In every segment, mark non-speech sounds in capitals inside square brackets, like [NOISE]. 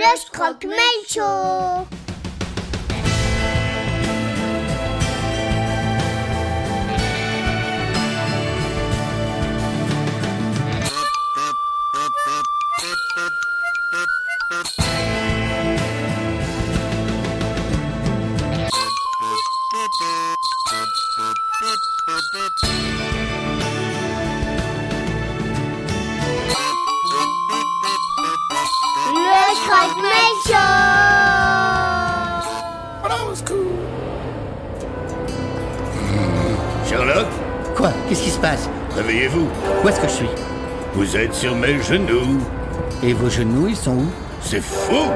Le Croque-Mail Show Show Sherlock, Quoi? Qu'est-ce qui se passe? Réveillez-vous. Où est-ce que je suis? Vous êtes sur mes genoux. Et vos genoux, ils sont où? C'est fou,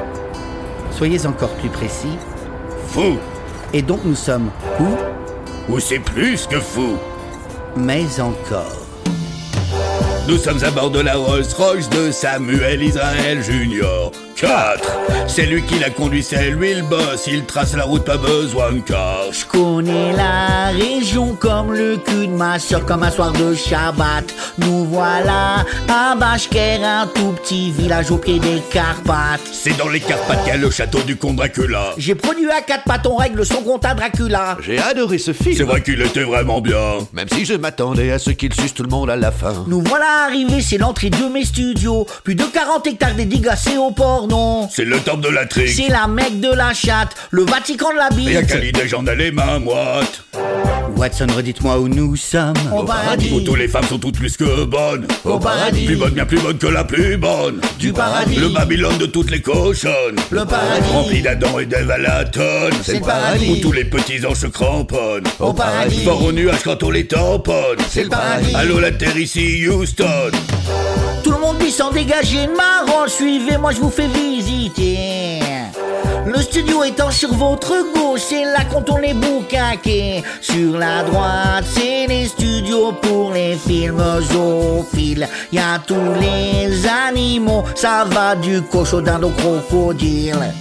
Soyez encore plus précis. fou, Et donc nous sommes où? Ou c'est plus que fou. Mais encore. Nous sommes à bord de la Rolls-Royce de Samuel Israël Junior. 4. C'est lui qui la conduit, c'est lui le boss. Il trace la route, pas besoin de car. Je connais la région comme le cul de ma soeur, comme un soir de Shabbat. Nous voilà à Bashker, un tout petit village au pied des Carpates. C'est dans les Carpates qu'il y a le château du comte Dracula. J'ai produit à quatre pattes, on règle son compte à Dracula. J'ai adoré ce film. C'est vrai qu'il était vraiment bien. Même si je m'attendais à ce qu'il suce tout le monde à la fin. Nous voilà arrivés, c'est l'entrée de mes studios. Plus de 40 hectares dédicacés au C'est le temple de la trique. C'est la Mecque de la chatte, le Vatican de la Et à bite. quelle j'en ai les mains moites. Watson, redites-moi où nous sommes. Au paradis. Où toutes les femmes sont toutes plus que bonnes. Au paradis. Plus bonne, bien plus bonne que la plus bonne. Du paradis. Le Babylone de toutes les cochonnes. Le paradis. Rempli d'Adam et d'Ève à la tonne. C'est le paradis. Où tous les petits anges se cramponnent. Au paradis. Fort au nuage quand on les tamponne. C'est le paradis. Allô la terre ici, Houston. Tout le monde dit sans dégager de ma range, suivez-moi, je vous fais visiter. Le studio étant sur votre gauche, c'est là qu'on tourne les boucaquets. Sur la droite, c'est les studios pour les films zoophiles. Y a tous les animaux, ça va du cochon au crocodile.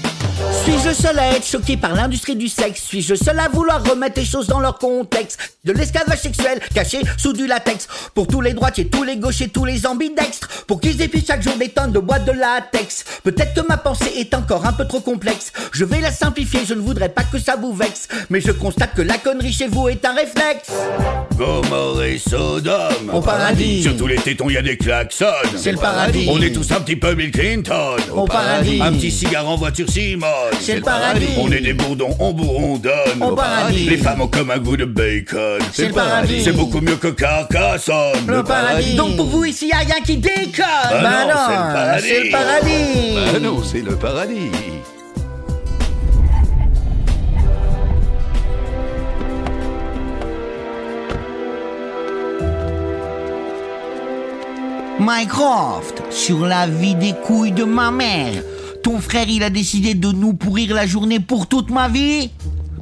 Suis-je le seul à être choqué par l'industrie du sexe? Suis-je le seul à vouloir remettre les choses dans leur contexte? De l'esclavage sexuel caché sous du latex Pour tous les droitiers, tous les gauchers, tous les ambidextres Pour qu'ils épient chaque jour des tonnes de boîtes de latex Peut-être que ma pensée est encore un peu trop complexe Je vais la simplifier, je ne voudrais pas que ça vous vexe Mais je constate que la connerie chez vous est un réflexe Gomorrhe et Sodome? Au paradis. Sur tous les tétons, y a des klaxons. C'est le paradis. On est tous un petit peu Bill Clinton. Au paradis. Un petit cigare en voiture Simone. C'est le paradis. On est des bourdons, on bourrondonne. Au paradis. Les femmes ont comme un goût de bacon. C'est le paradis. C'est beaucoup mieux que Carcassonne. Le paradis Donc pour vous ici, y a rien qui déconne Bah non, c'est le paradis. c'est le paradis Ah non, c'est le paradis. Mycroft, sur la vie des couilles de ma mère. Ton frère, il a décidé de nous pourrir la journée pour toute ma vie?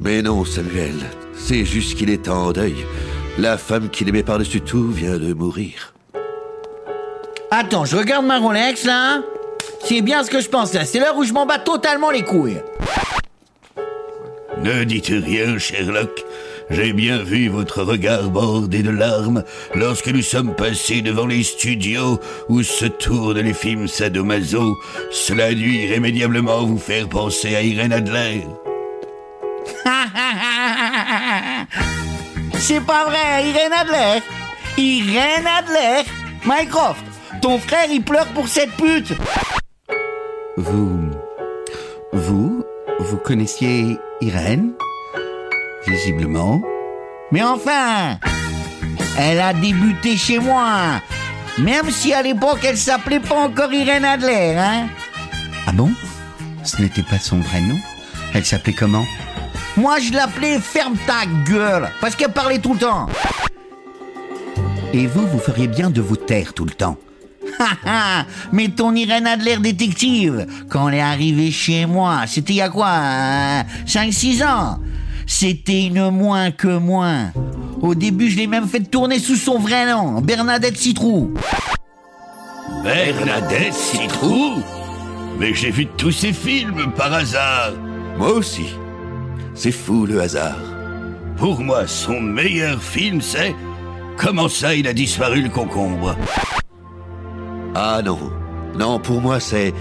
Mais non, Samuel. C'est juste qu'il est en deuil. La femme qu'il aimait par-dessus tout vient de mourir. Attends, je regarde ma Rolex là. C'est bien ce que je pensais. C'est l'heure où je m'en bats totalement les couilles. Ne dites rien, Sherlock. J'ai bien vu votre regard bordé de larmes lorsque nous sommes passés devant les studios où se tournent les films sadomaso. Cela a dû irrémédiablement vous faire penser à Irène Adler. [LAUGHS] C'est pas vrai, Irène Adler. Irène Adler. Mycroft, ton frère, il pleure pour cette pute. Vous. Vous. Vous connaissiez Irène? Visiblement. Mais enfin Elle a débuté chez moi. Même si à l'époque elle s'appelait pas encore Irène Adler, hein. Ah bon? Ce n'était pas son vrai nom. Elle s'appelait comment? Moi je l'appelais Ferme ta gueule Parce qu'elle parlait tout le temps. Et vous, vous feriez bien de vous taire tout le temps. Mais ton Irène Adler détective, quand elle est arrivée chez moi, c'était il y a quoi 5-6 ans? C'était une moins que moins. Au début, je l'ai même fait tourner sous son vrai nom, Bernadette Citrou. Bernadette Citrou Mais j'ai vu tous ces films par hasard. Moi aussi. C'est fou le hasard. Pour moi, son meilleur film, c'est Comment ça, il a disparu le concombre? Ah non. Non, pour moi, c'est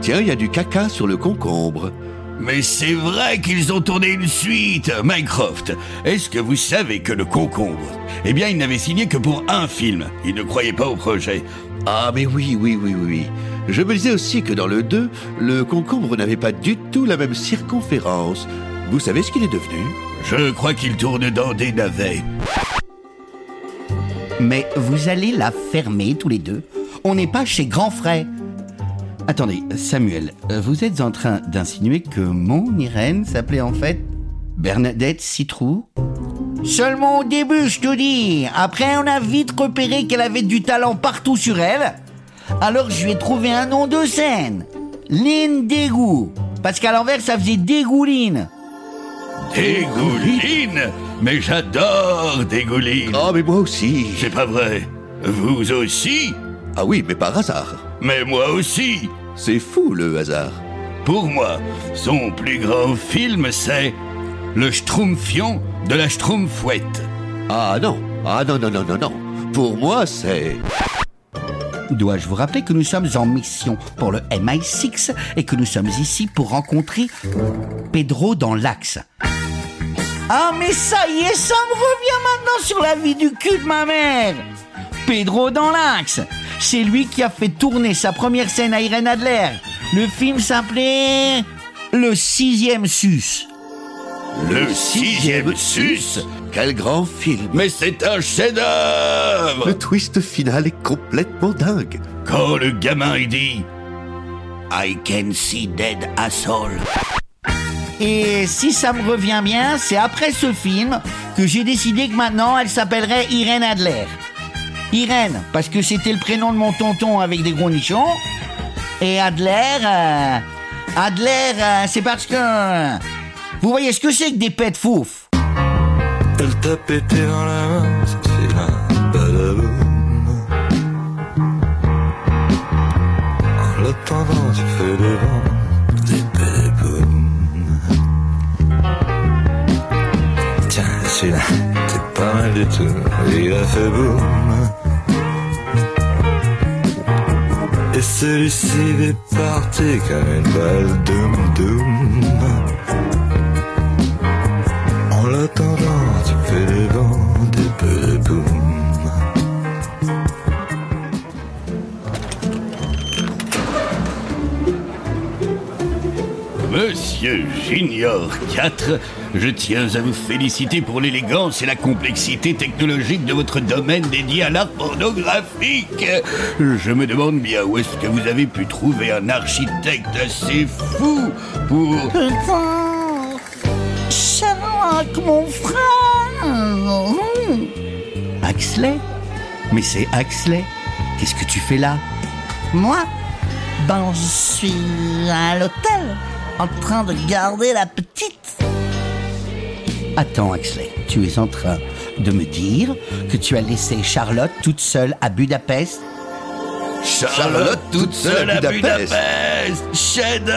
Tiens, il y a du caca sur le concombre. Mais c'est vrai qu'ils ont tourné une suite, Mycroft. Est-ce que vous savez que le concombre Eh bien, il n'avait signé que pour un film. Il ne croyait pas au projet. Ah, mais oui, oui, oui, oui. Je me disais aussi que dans le 2, le concombre n'avait pas du tout la même circonférence. Vous savez ce qu'il est devenu? Je crois qu'il tourne dans des navets. Mais vous allez la fermer tous les deux. On n'est pas chez Grand Frais. Attendez, Samuel, vous êtes en train d'insinuer que mon Irène s'appelait en fait Bernadette Citrou Seulement au début, je te dis. Après, on a vite repéré qu'elle avait du talent partout sur elle. Alors, je lui ai trouvé un nom de scène. Lynn Dégout. Parce qu'à l'envers, ça faisait Dégouline. Dégouline? Mais j'adore Dégouline. Oh, mais moi aussi. C'est pas vrai. Vous aussi? Ah oui, mais par hasard. Mais moi aussi. C'est fou le hasard. Pour moi, son plus grand film, c'est Le Schtroumpfion de la Schtroumpfouette. Ah non, ah non, non, non, non, non. Pour moi, c'est... Dois-je vous rappeler que nous sommes en mission pour le MI6 et que nous sommes ici pour rencontrer Pedro dans l'axe? Ah mais ça y est, ça me revient maintenant sur la vie du cul de ma mère Pedro dans l'axe C'est lui qui a fait tourner sa première scène à Irène Adler. Le film s'appelait Le sixième sus. Le sixième sus Quel grand film Mais c'est un chef-d'œuvre Le twist final est complètement dingue. Quand le gamin il dit I can see dead asshole. Et si ça me revient bien, c'est après ce film que j'ai décidé que maintenant elle s'appellerait Irène Adler. Irène, parce que c'était le prénom de mon tonton avec des gros nichons. Et Adler, euh, Adler, euh, c'est parce que... vous voyez ce que c'est que des pets fouf Elle t'a pété dans la main, c'est là, badaboum. En l'attendant, tu fais des vents, des. Tiens, celui-là, c'est pas mal du tout, il a fait boum. Et celui-ci est parti comme une balle doum doum. En l'attendant, tu fais des vents, des peu de boum. Monsieur Junior 4, je tiens à vous féliciter pour l'élégance et la complexité technologique de votre domaine dédié à l'art pornographique. Je me demande bien où est-ce que vous avez pu trouver un architecte assez fou pour... Putain Sherlock, mon frère Axley? Mais c'est Axley Qu'est-ce que tu fais là? Moi Ben, je suis à l'hôtel, en train de garder la petite. Attends, Axley, tu es en train de me dire que tu as laissé Charlotte toute seule à Budapest? Charlotte toute seule à Budapest. Budapest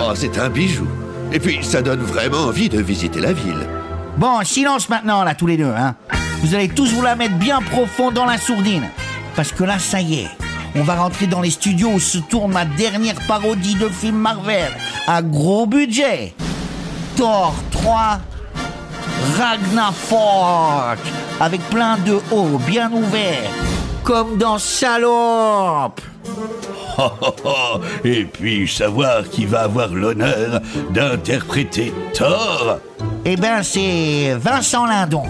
Oh, c'est un bijou. Et puis, ça donne vraiment envie de visiter la ville. Bon, silence maintenant, là, tous les deux, hein. Vous allez tous vous la mettre bien profond dans la sourdine. Parce que là, ça y est, on va rentrer dans les studios où se tourne ma dernière parodie de film Marvel, à gros budget. Thor 3, Ragnarok, avec plein de hauts bien ouverts, comme dans Salope. Oh, oh, oh. Et puis savoir qui va avoir l'honneur d'interpréter Thor Eh ben, c'est Vincent Lindon.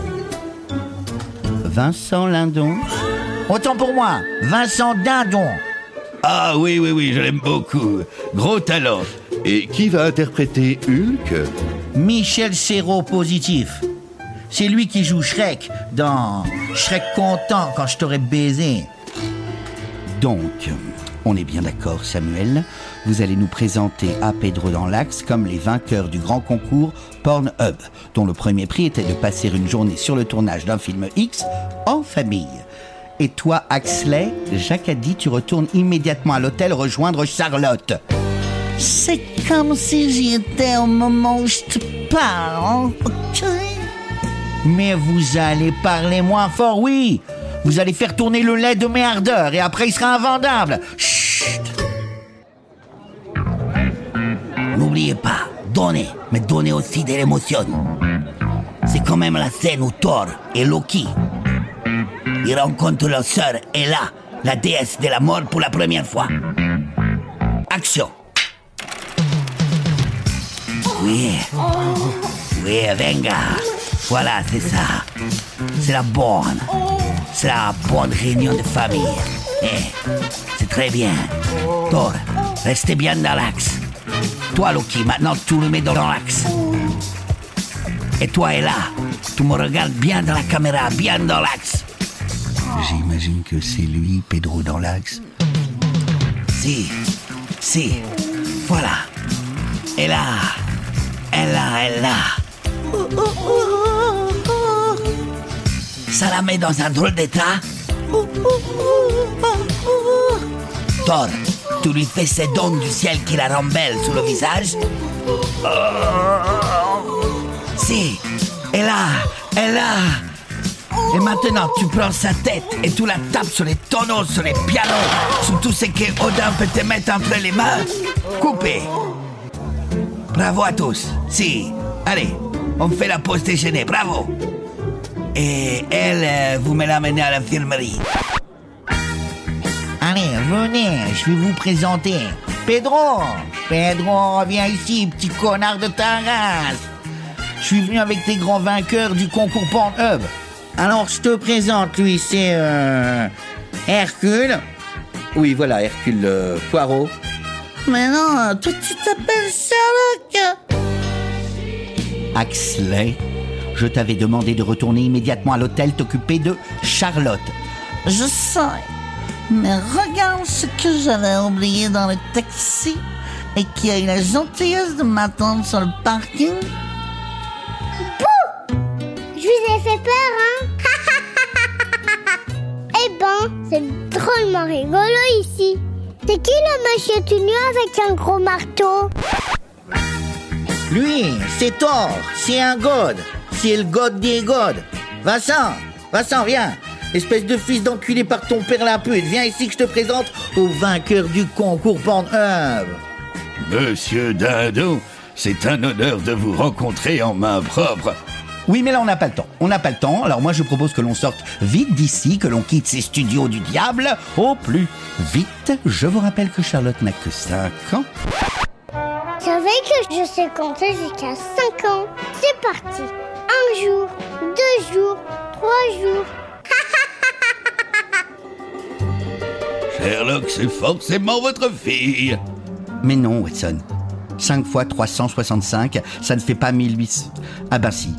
Vincent Lindon? Autant pour moi, Vincent Dindon. Ah oui, oui, oui, je l'aime beaucoup. Gros talent. Et qui va interpréter Hulk? Michel Serrault positif. C'est lui qui joue Shrek dans Shrek content quand je t'aurais baisé. Donc, on est bien d'accord, Samuel. Vous allez nous présenter à Pedro dans l'Axe comme les vainqueurs du grand concours Pornhub, dont le premier prix était de passer une journée sur le tournage d'un film X en famille. Et toi, Axley, Jacques a dit, tu retournes immédiatement à l'hôtel rejoindre Charlotte. C'est comme si j'y étais au moment où je te parle, ok? Mais vous allez parler moins fort, oui. Vous allez faire tourner le lait de mes ardeurs et après il sera invendable. Chut N'oubliez pas, donnez, mais donnez aussi de l'émotion. C'est quand même la scène où Thor et Loki ils rencontrent leur sœur Ella, la déesse de la mort pour la première fois. Action. Oui. Oui, venga. Voilà, c'est ça. C'est la bonne. C'est la bonne réunion de famille. Eh, c'est très bien. Thor, restez bien dans l'axe. Toi, Loki, maintenant tu le mets dans l'axe. Et toi, Ella, tu me regardes bien dans la caméra, bien dans l'axe. J'imagine que c'est lui, Pedro, dans l'axe. Si, si, voilà. Et là, elle là, elle là. Ça la met dans un drôle d'état. Thor, tu lui fais ces dons du ciel qui la rend belle sous le visage. Si, et là, et là. Et maintenant, tu prends sa tête et tu la tapes sur les tonneaux, sur les pianos, sur tout ce que Odin peut te mettre entre les mains. Coupé. Bravo à tous. Si. Allez, on fait la pause déjeuner. Bravo. Et elle, euh, vous me l'amenez à l'infirmerie. Allez, venez, je vais vous présenter. Pedro Pedro, viens ici, petit connard de ta race. Je suis venu avec tes grands vainqueurs du concours Pornhub. Alors, je te présente, lui, c'est euh, Hercule. Oui, voilà, Hercule euh, Poirot. Mais non, toi, tu t'appelles Sherlock. Axley, je t'avais demandé de retourner immédiatement à l'hôtel t'occuper de Charlotte. Je sais. Mais regarde ce que j'avais oublié dans le taxi et qui a eu la gentillesse de m'attendre sur le parking. Je vous ai fait peur, hein? [LAUGHS] Eh ben, c'est drôlement rigolo ici. C'est qui le monsieur tout nu avec un gros marteau? Lui, c'est Thor, c'est un god. C'est le god des gods. Vincent, Vincent, viens. Espèce de fils d'enculé par ton père la pute. Viens ici que je te présente au vainqueur du concours Pornhub. Monsieur Dindon, c'est un honneur de vous rencontrer en main propre. Oui, mais là, on n'a pas le temps. On n'a pas le temps. Alors moi, je propose que l'on sorte vite d'ici, que l'on quitte ces studios du diable au plus vite. Je vous rappelle que Charlotte n'a que 5 ans. Vous savez que je sais compter jusqu'à 5 ans C'est parti. Un jour, deux jours, trois jours. [LAUGHS] Sherlock, c'est forcément votre fille. Mais non, Watson. 5 fois 365, ça ne fait pas 1800. Ah ben si.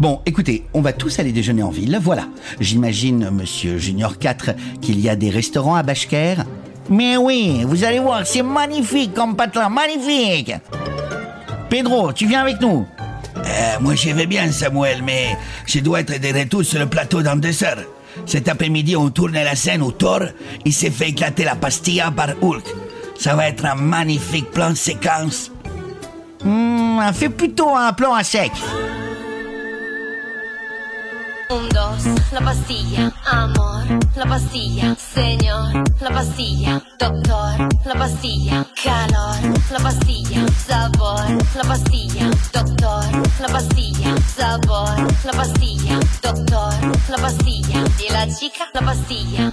Bon, écoutez, on va tous aller déjeuner en ville, voilà. J'imagine, monsieur Junior 4, qu'il y a des restaurants à Bashker. Mais oui, vous allez voir, c'est magnifique comme patelin, magnifique. Pedro, tu viens avec nous Euh, moi, j'y vais bien, Samuel, mais je dois être de retour sur le plateau dans deux heures. Cet après-midi, on tourne la scène où Thor, il s'est fait éclater la pastilla par Hulk. Ça va être un magnifique plan séquence. Hmm, Fais plutôt un plan à sec. Un, dos, la pastilla, amor, la pastilla, señor, la pastilla, doctor, la pastilla, calor, la pastilla, sabor, la pastilla, doctor, la pastilla, sabor, la pastilla, doctor, la pastilla, y la chica, la pastilla.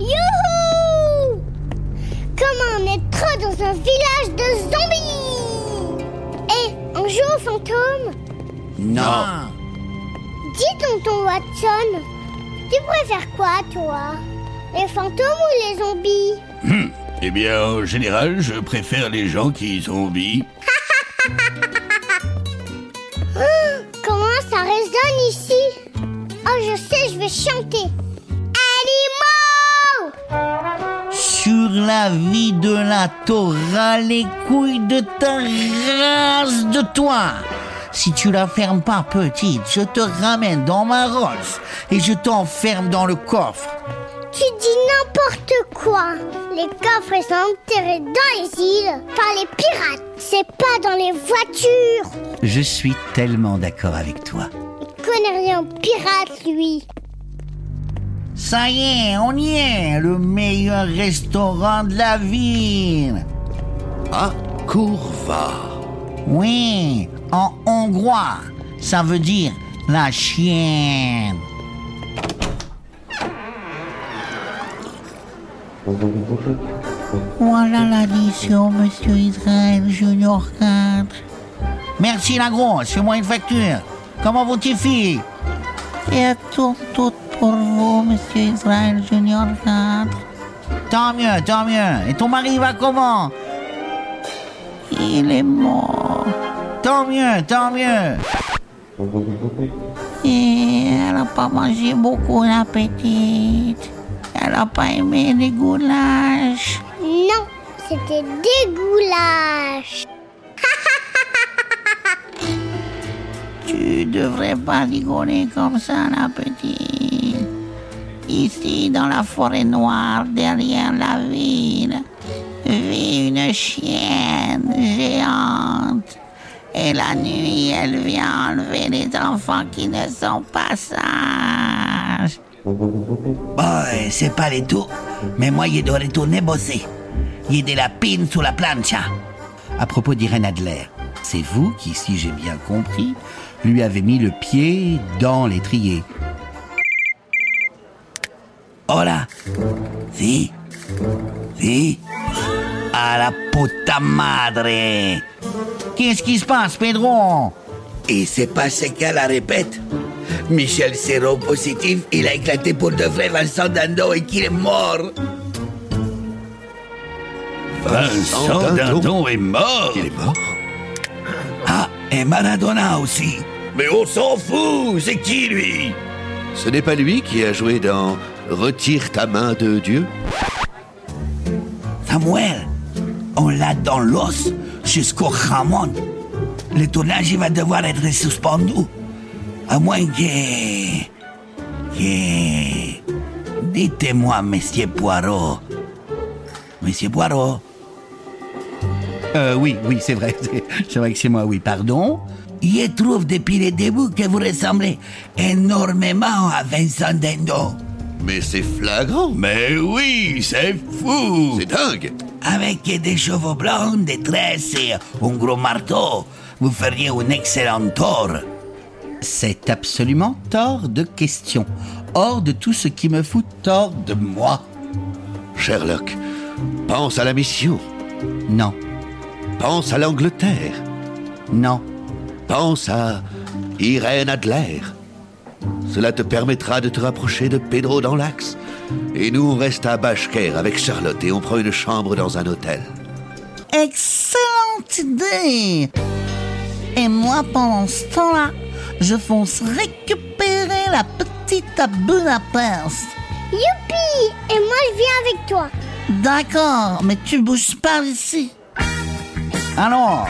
Youhou Comment on est trop dans un village de zombies Eh, on joue aux Non. Dis tonton Watson, tu préfères quoi toi? Les fantômes ou les zombies? Eh bien, en général, je préfère les gens qui zombient. [LAUGHS] Comment ça résonne ici? Oh, je sais, je vais chanter. Animaux Sur la vie de la Torah, les couilles de ta race de toi. Si tu la fermes pas, petite, je te ramène dans ma Rolls et je t'enferme dans le coffre. Tu dis n'importe quoi. Les coffres sont enterrés dans les îles par les pirates. C'est pas dans les voitures. Je suis tellement d'accord avec toi. Il connaît rien aux pirates, lui. Ça y est, on y est, le meilleur restaurant de la ville. Ah, Courva. Oui, en hongrois, ça veut dire la chienne. Voilà l'addition, monsieur Israël Junior 4. Merci la grosse, fais-moi une facture. Comment vont-ils filles? Et tout, tout pour vous, monsieur Israël Junior 4. Tant mieux, tant mieux. Et ton mari va comment? Il est mort. Tant mieux, tant mieux. Et elle n'a pas mangé beaucoup, la petite. Elle n'a pas aimé les goulash. Non, c'était des goulash. [LAUGHS] Tu devrais pas rigoler comme ça, la petite. Ici, dans la forêt noire, derrière la ville, vit une chienne géante. Et la nuit, elle vient enlever les enfants qui ne sont pas sages. Bon, c'est pas les tout, mais moi, je dois retourner bosser. Il y a de la pine sous la plancha. À propos d'Irène Adler, c'est vous qui, si j'ai bien compris, lui avez mis le pied dans l'étrier. Hola. Si. Si. A la puta madre. Qu'est-ce qui se passe, Pedro? Et c'est passé qu'à la répète. Michel Serrault positif, il a éclaté pour de vrai Vincent Dando et qu'il est mort. Vincent Dindon est mort. Il est mort. Ah, et Maradona aussi. Mais on s'en fout C'est qui, lui? Ce n'est pas lui qui a joué dans Retire ta main de Dieu. Samuel, on l'a dans l'os jusqu'au Ramon. Le tournage va devoir être suspendu. À moins que... que... Dites-moi, Monsieur Poirot. Monsieur Poirot, Euh, oui, oui, c'est vrai. [LAUGHS] C'est vrai que c'est moi, oui, pardon. je trouve depuis le début que vous ressemblez énormément à Vincent Dendo. Mais c'est flagrant Mais oui, c'est fou C'est dingue Avec des cheveux blancs, des tresses et un gros marteau, vous feriez un excellent tort. C'est absolument hors de question. Hors de tout ce qui me fout tort de moi. Sherlock, pense à la mission. Non, Pense à l'Angleterre. non, Pense à Irène Adler. Cela te permettra de te rapprocher de Pedro dans l'axe. Et nous, on reste à Bashker avec Charlotte et on prend une chambre dans un hôtel. Excellente idée Et moi, pendant ce temps-là, je fonce récupérer la petite à Budapest. Youpi Et moi, je viens avec toi. D'accord, mais tu bouges pas d'ici. Alors,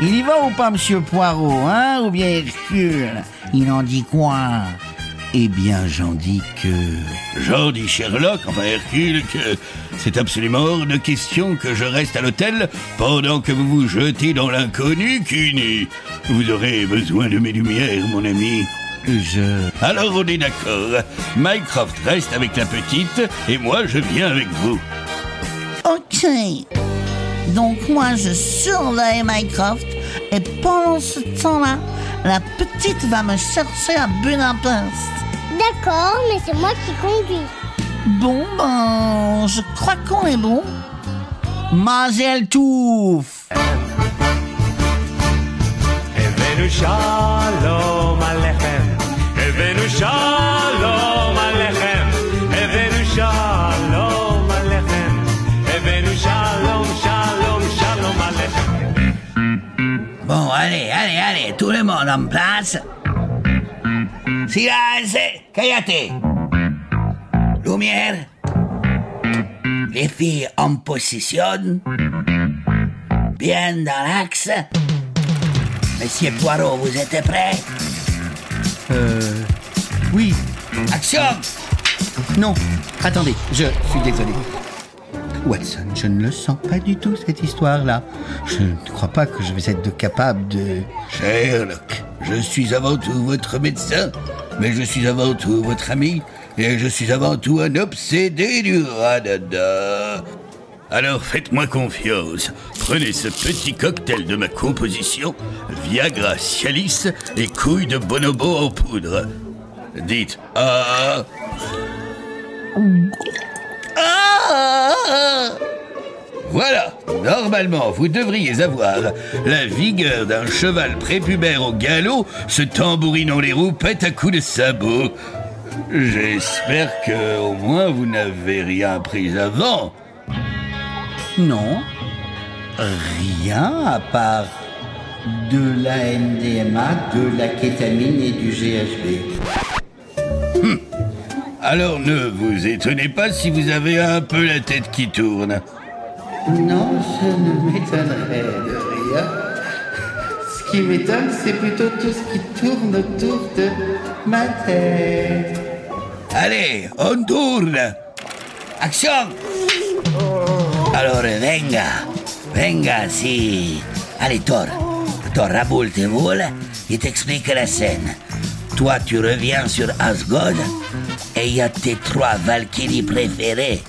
il y va ou pas, monsieur Poirot, hein Ou bien Hercule? Il en dit quoi? Eh bien, j'en dis que... J'en dis Sherlock, enfin Hercule, que c'est absolument hors de question que je reste à l'hôtel pendant que vous vous jetez dans l'inconnu, Cuny. Vous aurez besoin de mes lumières, mon ami. Je... Alors on est d'accord. Mycroft reste avec la petite et moi je viens avec vous. Ok. Donc moi, je surveille Mycroft et pendant ce temps-là, la petite va me chercher à Budapest. D'accord, mais c'est moi qui conduis. Bon, ben, je crois qu'on est bon. Mazel Touf Bon, allez, allez, allez, tout le monde en place. Silence, cállate. Lumière. Les filles en position. Bien dans l'axe. Monsieur Poirot, vous êtes prêt? Euh... Oui. Action Non. Attendez, je suis désolé. Watson, je ne le sens pas du tout, cette histoire-là. Je ne crois pas que je vais être capable de... Sherlock, je suis avant tout votre médecin, mais je suis avant tout votre ami Et je suis avant tout un obsédé du radada. Alors faites-moi confiance. Prenez ce petit cocktail de ma composition, Viagra, Cialis et couilles de bonobo en poudre. Dites ah. Ah Voilà, normalement, vous devriez avoir la vigueur d'un cheval prépubère au galop, se tambourinant les roupettes à coups de sabot. J'espère que au moins vous n'avez rien pris avant. Non. Rien à part de la MDMA, de la kétamine et du GHB. Alors ne vous étonnez pas si vous avez un peu la tête qui tourne. Non, je ne m'étonnerais de rien. Ce qui m'étonne, c'est plutôt tout ce qui tourne autour de ma tête. Allez, on tourne. Action. Alors, venga. Venga, si. Allez, Thor. Thor, raboule tes boules et t'explique la scène. Toi, tu reviens sur Asgard et il y a tes trois Valkyries préférées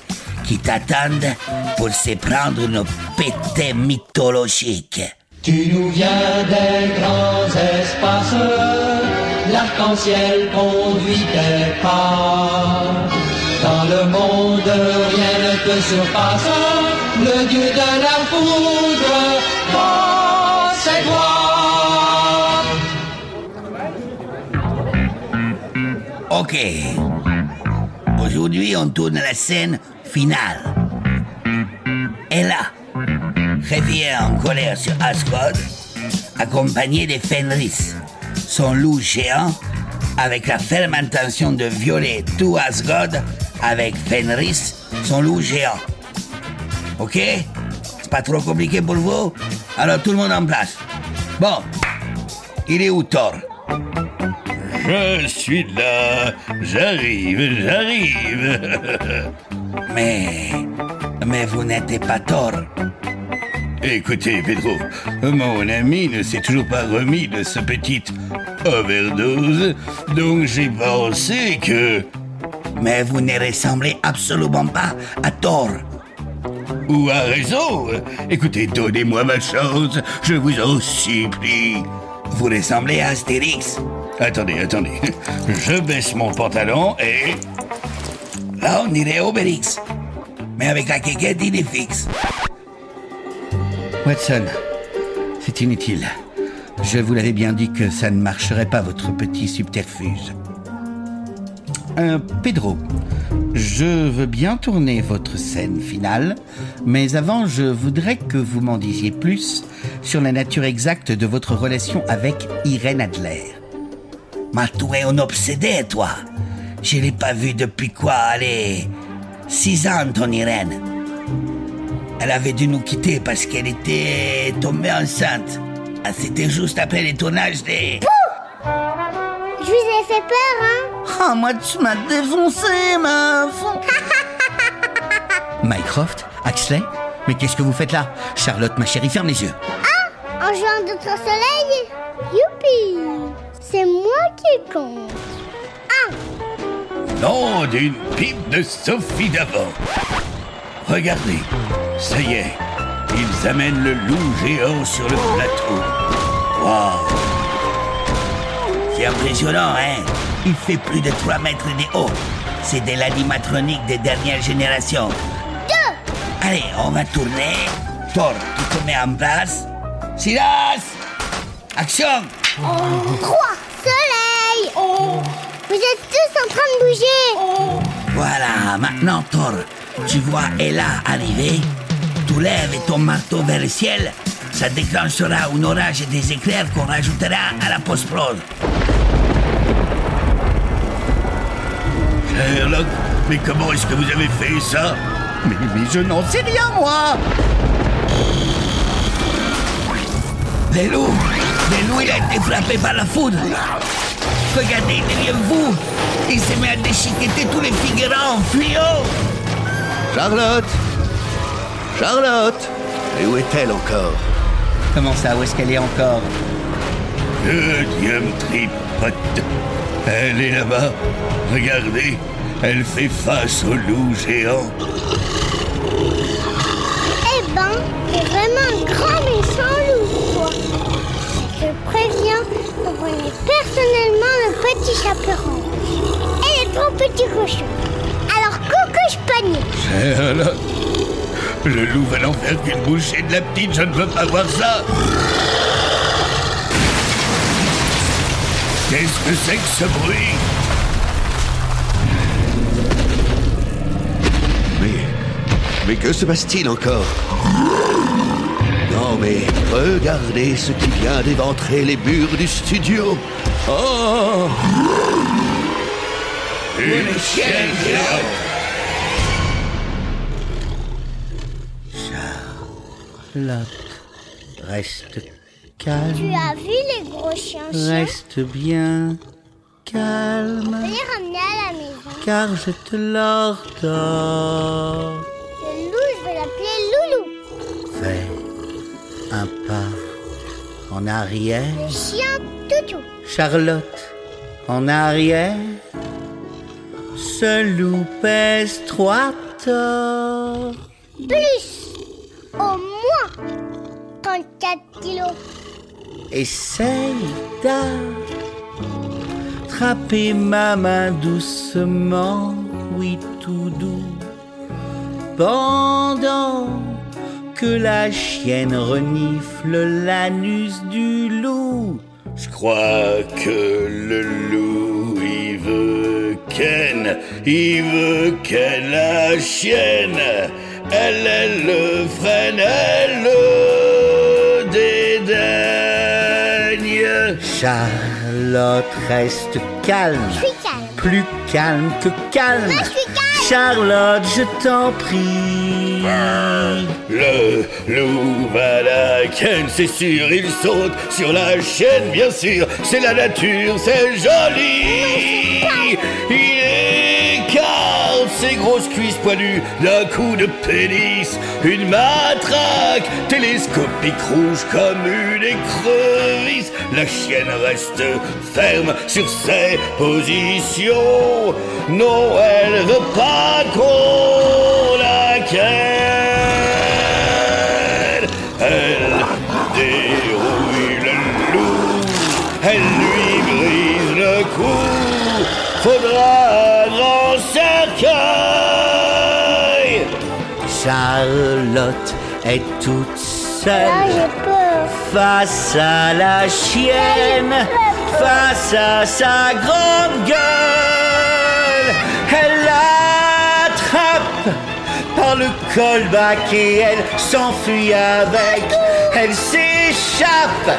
qui t'attendent pour se prendre une pétée mythologique. Tu nous viens des grands espaces, l'arc-en-ciel conduit tes pas. Dans le monde, rien ne te surpasse, le dieu de la foudre, oh, c'est toi. Ok. Aujourd'hui, on tourne la scène Et là, revient en colère sur Asgard, accompagné de Fenris, son loup géant, avec la ferme intention de violer tout Asgard avec Fenris, son loup géant. Ok? C'est pas trop compliqué pour vous? Alors tout le monde en place. Bon, il est où Thor? Je suis là. J'arrive, j'arrive. [LAUGHS] Mais... Mais vous n'êtes pas Thor. Écoutez, Pedro, mon ami ne s'est toujours pas remis de ce petit overdose, donc j'ai pensé que... Mais vous ne ressemblez absolument pas à Thor. Ou à raison Écoutez, donnez-moi ma chance, je vous en supplie. Vous ressemblez à Astérix. Attendez, attendez. Je baisse mon pantalon et... Là, on dirait Obélix. Mais avec la quéquette, fixe. Watson, c'est inutile. Je vous l'avais bien dit que ça ne marcherait pas, votre petit subterfuge. Euh, Pedro, je veux bien tourner votre scène finale, mais avant, je voudrais que vous m'en disiez plus sur la nature exacte de votre relation avec Irène Adler. Mais tu es un toi. Je l'ai pas vue depuis quoi, allez... Six ans, ton Irène. Elle avait dû nous quitter parce qu'elle était tombée enceinte. Ah, C'était juste après les tournages des... Je vous ai fait peur, hein? Ah, moi, tu m'as défoncé, meuf [LAUGHS] Mycroft Axley Mais qu'est-ce que vous faites là? Charlotte, ma chérie, ferme les yeux. En jouant d'autres soleil? Youpi C'est moi qui compte. Nom d'une pipe de Sophie d'avant. Regardez, ça y est, ils amènent le loup géant sur le plateau. Waouh C'est impressionnant, hein Il fait plus de 3 mètres de haut. C'est de l'animatronique des dernières générations. Deux Allez, on va tourner. Thor, tu te mets en place. Silas Action Trois Soleil Vous êtes tous en train de bouger Voilà, maintenant Thor, tu vois Ella arriver. Tu lèves ton marteau vers le ciel. Ça déclenchera un orage et des éclairs qu'on rajoutera à la post-prod. Sherlock, mais comment est-ce que vous avez fait ça? Mais, mais je n'en sais rien, moi Le loup Le loup, il a été frappé par la foudre Regardez derrière vous Il se met à déchiqueter tous les figurants en fluo Charlotte Charlotte Et où est-elle encore? Comment ça Où est-ce qu'elle est encore? Le diable tripote. Elle est là-bas. Regardez. Elle fait face au loup géant. Eh ben, t'es vraiment un grand méchant. Je préviens, on connaît personnellement le petit chaperon. Et les trois petits cochons. Alors, coucou, panier. Charlotte, le loup va n'en faire qu'une bouchée de la petite, je ne veux pas voir ça. Qu'est-ce que c'est que ce bruit? Mais. Mais que se passe-t-il encore? Non, mais regardez ce qui vient d'éventrer les murs du studio. Oh Une chienne géante Charlotte, reste calme. Tu as vu les gros chiens Reste bien Je calme, vais les ramener à la maison. car je te l'ordonne. En arrière. Le chien Toutou. Charlotte, en arrière. Ce loup pèse trois torts. Plus. Au moins 34 kilos. Essaye d'attraper ma main doucement, oui tout doux, pendant que la chienne renifle l'anus du loup. Je crois que le loup, il veut Ken, il veut Ken la chienne. Elle, elle le freine, elle le dédaigne. Charlotte reste calme, Je suis calme. plus calme que calme. Moi, je suis calme. Charlotte, je t'en prie. Le loup va la Ken, c'est sûr, il saute sur la chienne, bien sûr, c'est la nature, c'est joli. Ses grosses cuisses poilues d'un coup de pénis, une matraque télescopique rouge comme une écrevisse. La chienne reste ferme sur ses positions. Non, elle veut pas qu'on Charlotte est toute seule peur. face à la chienne, face à sa grande gueule. Elle l'attrape par le colbac et elle s'enfuit avec. Elle s'échappe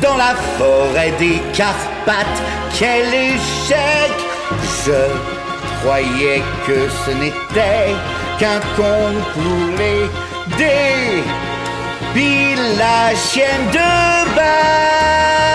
dans la forêt des Carpates. Quel échec! Je croyais que ce n'était qu'un conte pour les débiles. La chienne de Baskerville.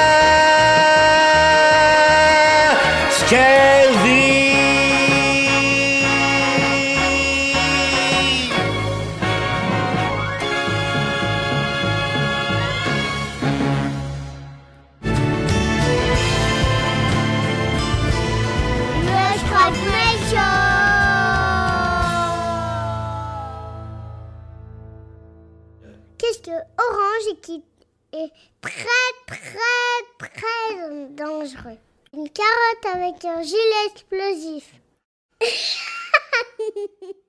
Une carotte avec un gilet explosif. [LAUGHS]